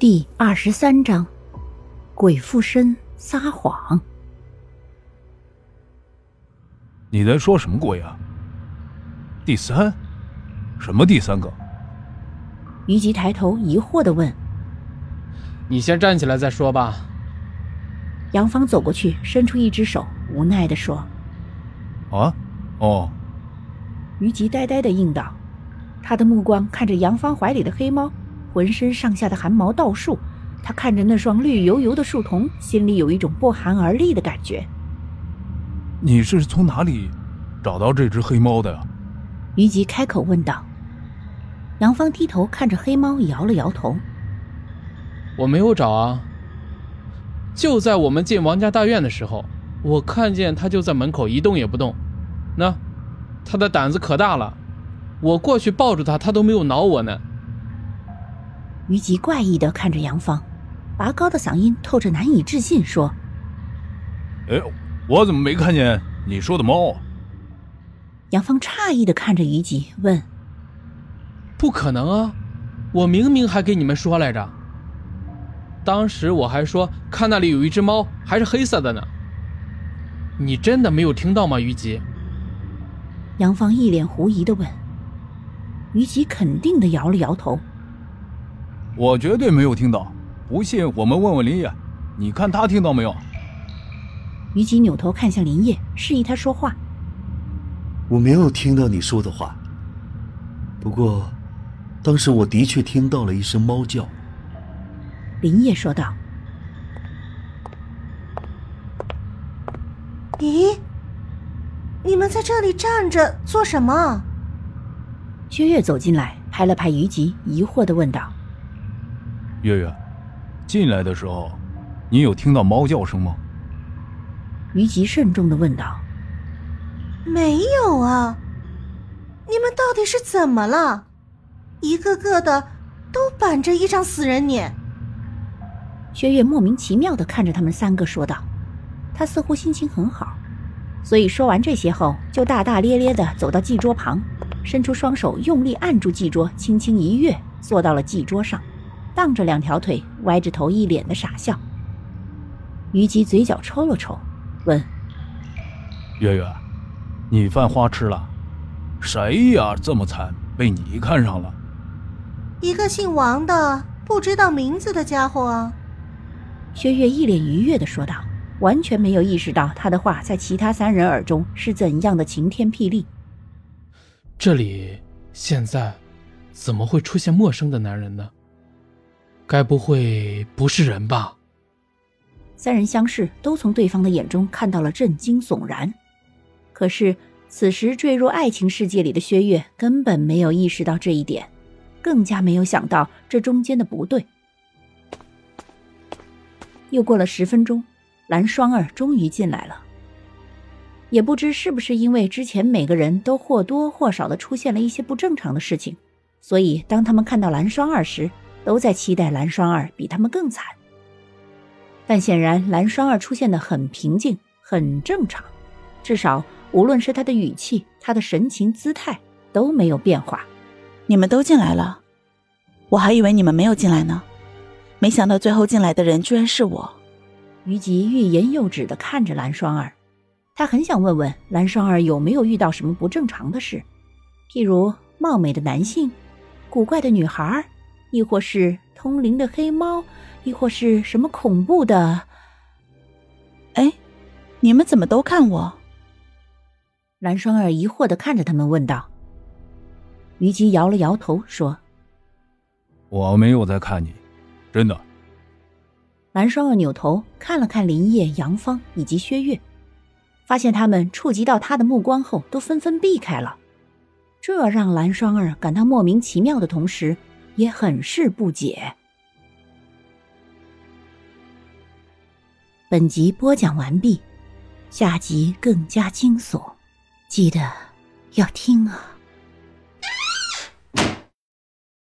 第二十三章，鬼附身撒谎。你在说什么鬼啊？第三？什么第三个？于吉抬头疑惑的问：“你先站起来再说吧。”杨芳走过去，伸出一只手，无奈的说：“啊，哦。”于吉呆呆的应道，他的目光看着杨芳怀里的黑猫。浑身上下的汗毛倒竖，他看着那双绿油油的树瞳，心里有一种不寒而栗的感觉。你是从哪里找到这只黑猫的呀？于吉开口问道。杨芳低头看着黑猫，摇了摇头：“我没有找啊，就在我们进王家大院的时候，我看见它就在门口一动也不动。那，它的胆子可大了，我过去抱住它，它都没有挠我呢。”于吉怪异的看着杨芳，拔高的嗓音透着难以置信，说：“哎，我怎么没看见你说的猫？”杨芳诧异的看着于吉，问：“不可能啊，我明明还给你们说来着。当时我还说看那里有一只猫，还是黑色的呢。你真的没有听到吗？”于吉。杨芳一脸狐疑的问。于吉肯定的摇了摇头。我绝对没有听到，不信我们问问林业，你看他听到没有？于吉扭头看向林业，示意他说话。我没有听到你说的话，不过，当时我的确听到了一声猫叫。林业说道。咦，你们在这里站着做什么？薛岳走进来，拍了拍于吉，疑惑的问道。月月，进来的时候，你有听到猫叫声吗？于吉慎重的问道。没有啊，你们到底是怎么了？一个个的都板着一张死人脸。薛岳莫名其妙的看着他们三个说道，他似乎心情很好，所以说完这些后，就大大咧咧的走到祭桌旁，伸出双手用力按住祭桌，轻轻一跃，坐到了祭桌上。荡着两条腿，歪着头，一脸的傻笑。虞姬嘴角抽了抽，问：“月月，你犯花痴了？谁呀？这么惨，被你看上了？”一个姓王的，不知道名字的家伙啊。薛岳一脸愉悦的说道，完全没有意识到他的话在其他三人耳中是怎样的晴天霹雳。这里现在怎么会出现陌生的男人呢？该不会不是人吧？三人相视，都从对方的眼中看到了震惊悚然。可是此时坠入爱情世界里的薛岳根本没有意识到这一点，更加没有想到这中间的不对。又过了十分钟，蓝双儿终于进来了。也不知是不是因为之前每个人都或多或少的出现了一些不正常的事情，所以当他们看到蓝双儿时。都在期待蓝双儿比他们更惨，但显然蓝双儿出现的很平静，很正常，至少无论是他的语气、他的神情、姿态都没有变化。你们都进来了，我还以为你们没有进来呢，没想到最后进来的人居然是我。于吉欲言又止的看着蓝双儿，他很想问问蓝双儿有没有遇到什么不正常的事，譬如貌美的男性、古怪的女孩。亦或是通灵的黑猫，亦或是什么恐怖的？哎，你们怎么都看我？蓝双儿疑惑的看着他们，问道。虞姬摇了摇头，说：“我没有在看你，真的。”蓝双儿扭头看了看林叶、杨芳以及薛岳，发现他们触及到他的目光后，都纷纷避开了。这让蓝双儿感到莫名其妙的同时。也很是不解。本集播讲完毕，下集更加惊悚，记得要听啊！